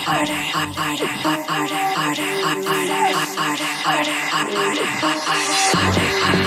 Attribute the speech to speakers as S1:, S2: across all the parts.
S1: harder, harder, harder, harder, harder, harder, harder, harder, harder, harder, harder,
S2: harder,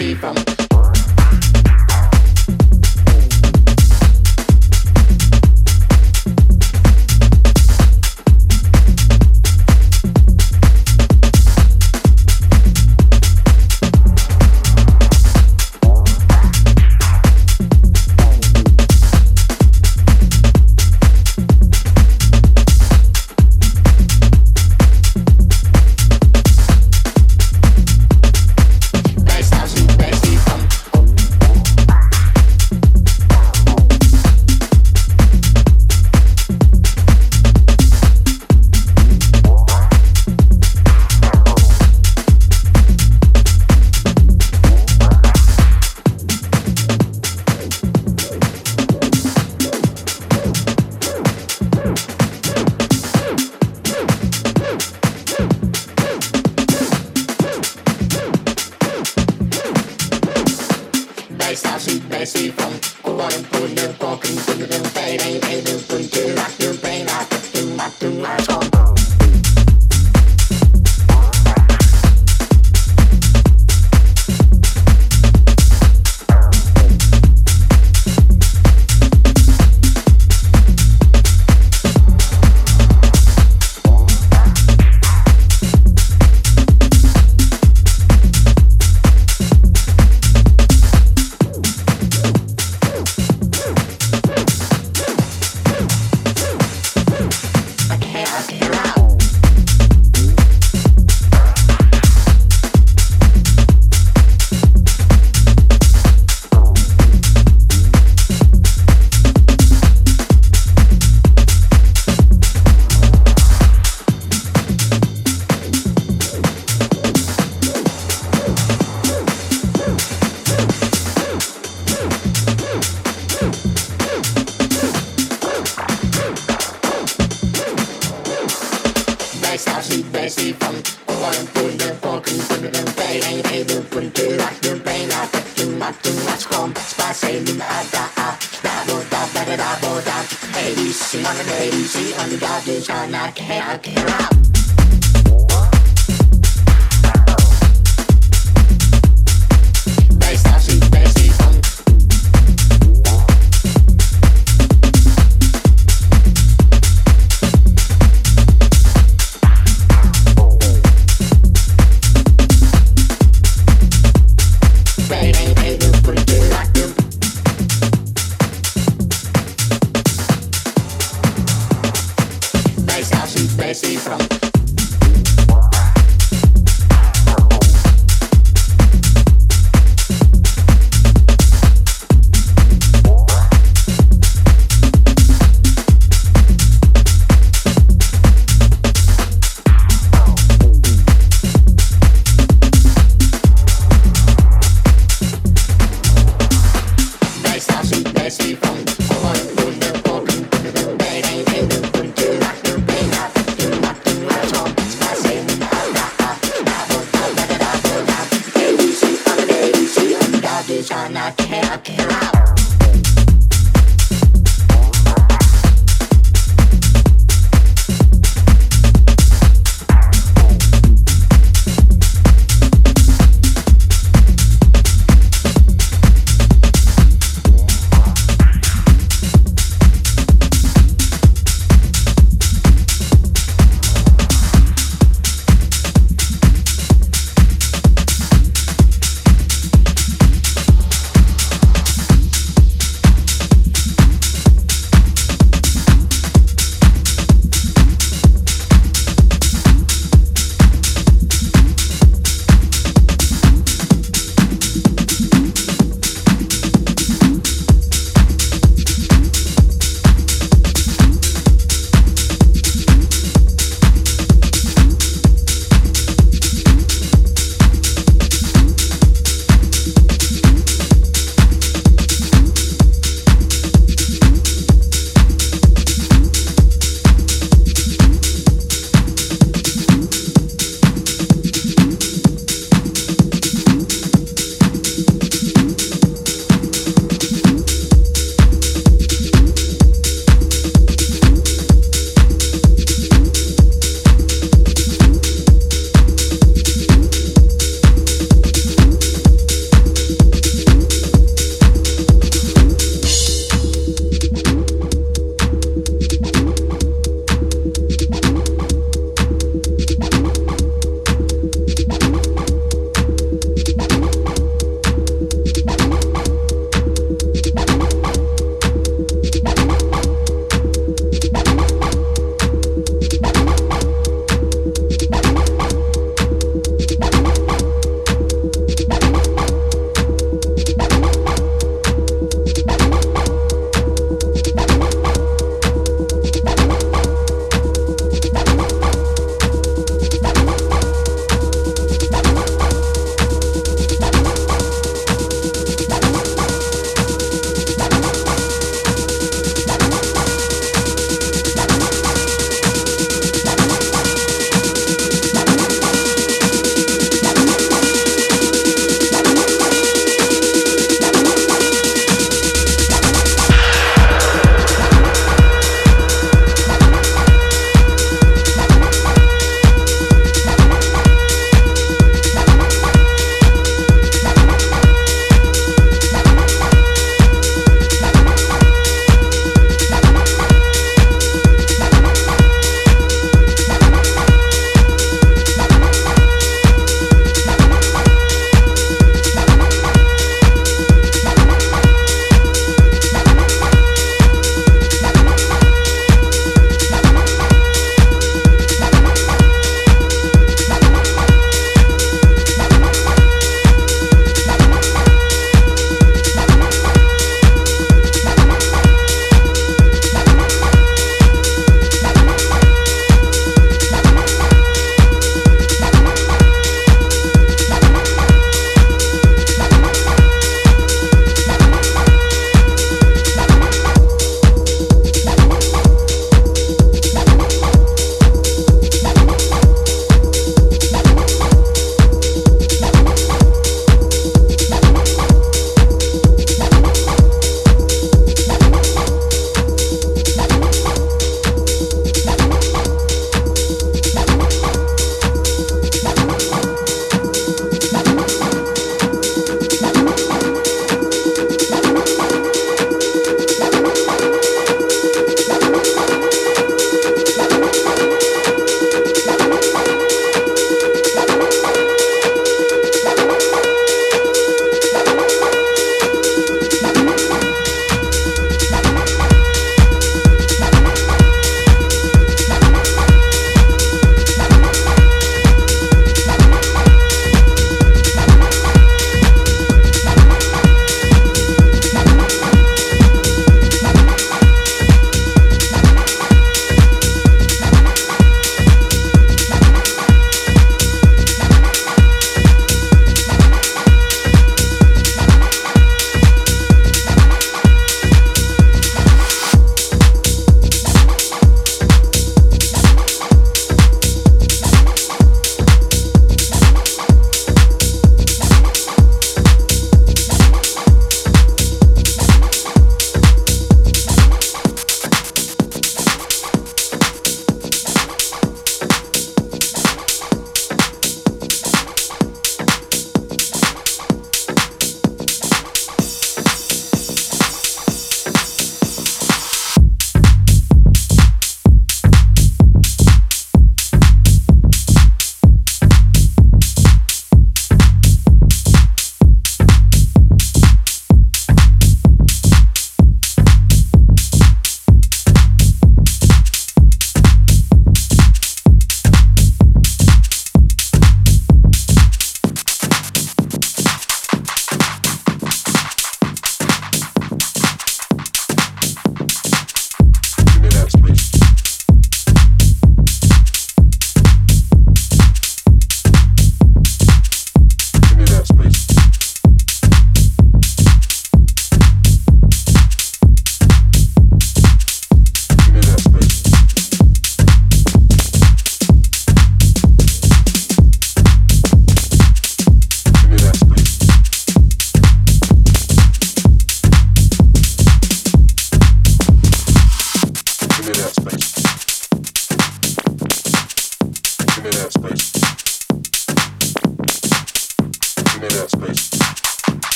S2: House, from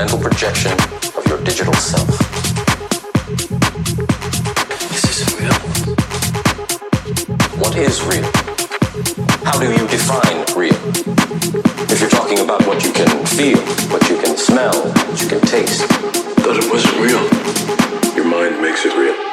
S3: mental projection of your digital self. Is this real? What is real? How do you define real? If you're talking about what you can feel, what you can smell, what you can taste.
S4: But it wasn't real. Your mind makes it real.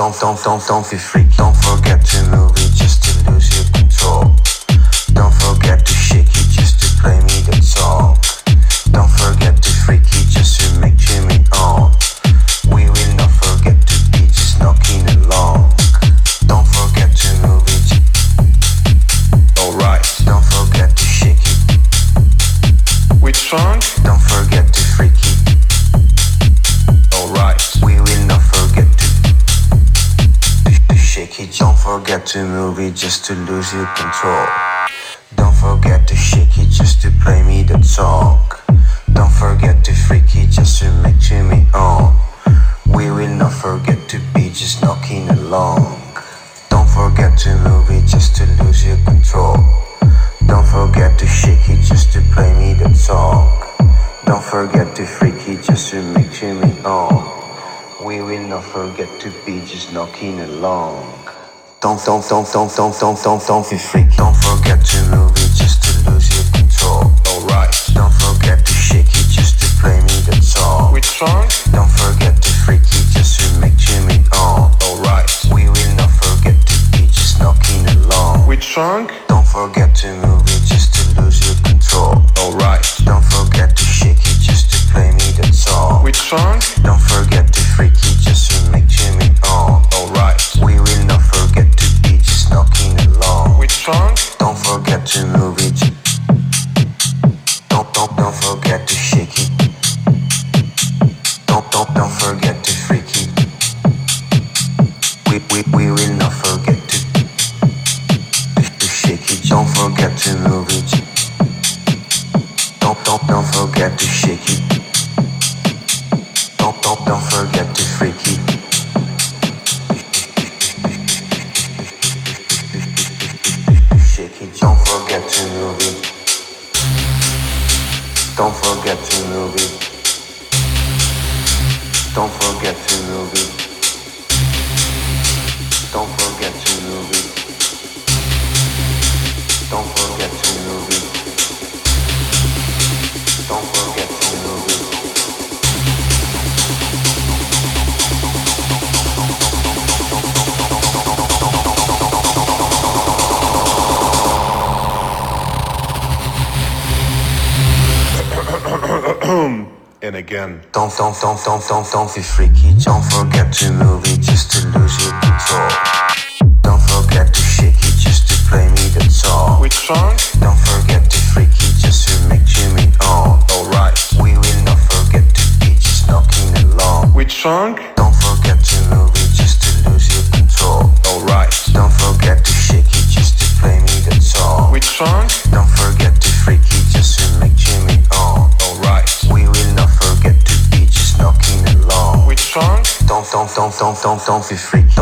S3: don't, don't, don't, don't be freaky. just to lose your control. tant, tant, tant, tant, tant, tant, tant,
S5: and again.
S3: Don't, don't, don't, don't, don't, don't be freaky. Don't forget to move it just to lose your control. Don't forget to shake it just to play me, the song.
S5: Which song?
S3: Don't forget to freak it just to make Jimmy on.
S5: Alright.
S3: We will not forget to be just knocking along.
S5: Which song?
S3: don't don't be freak.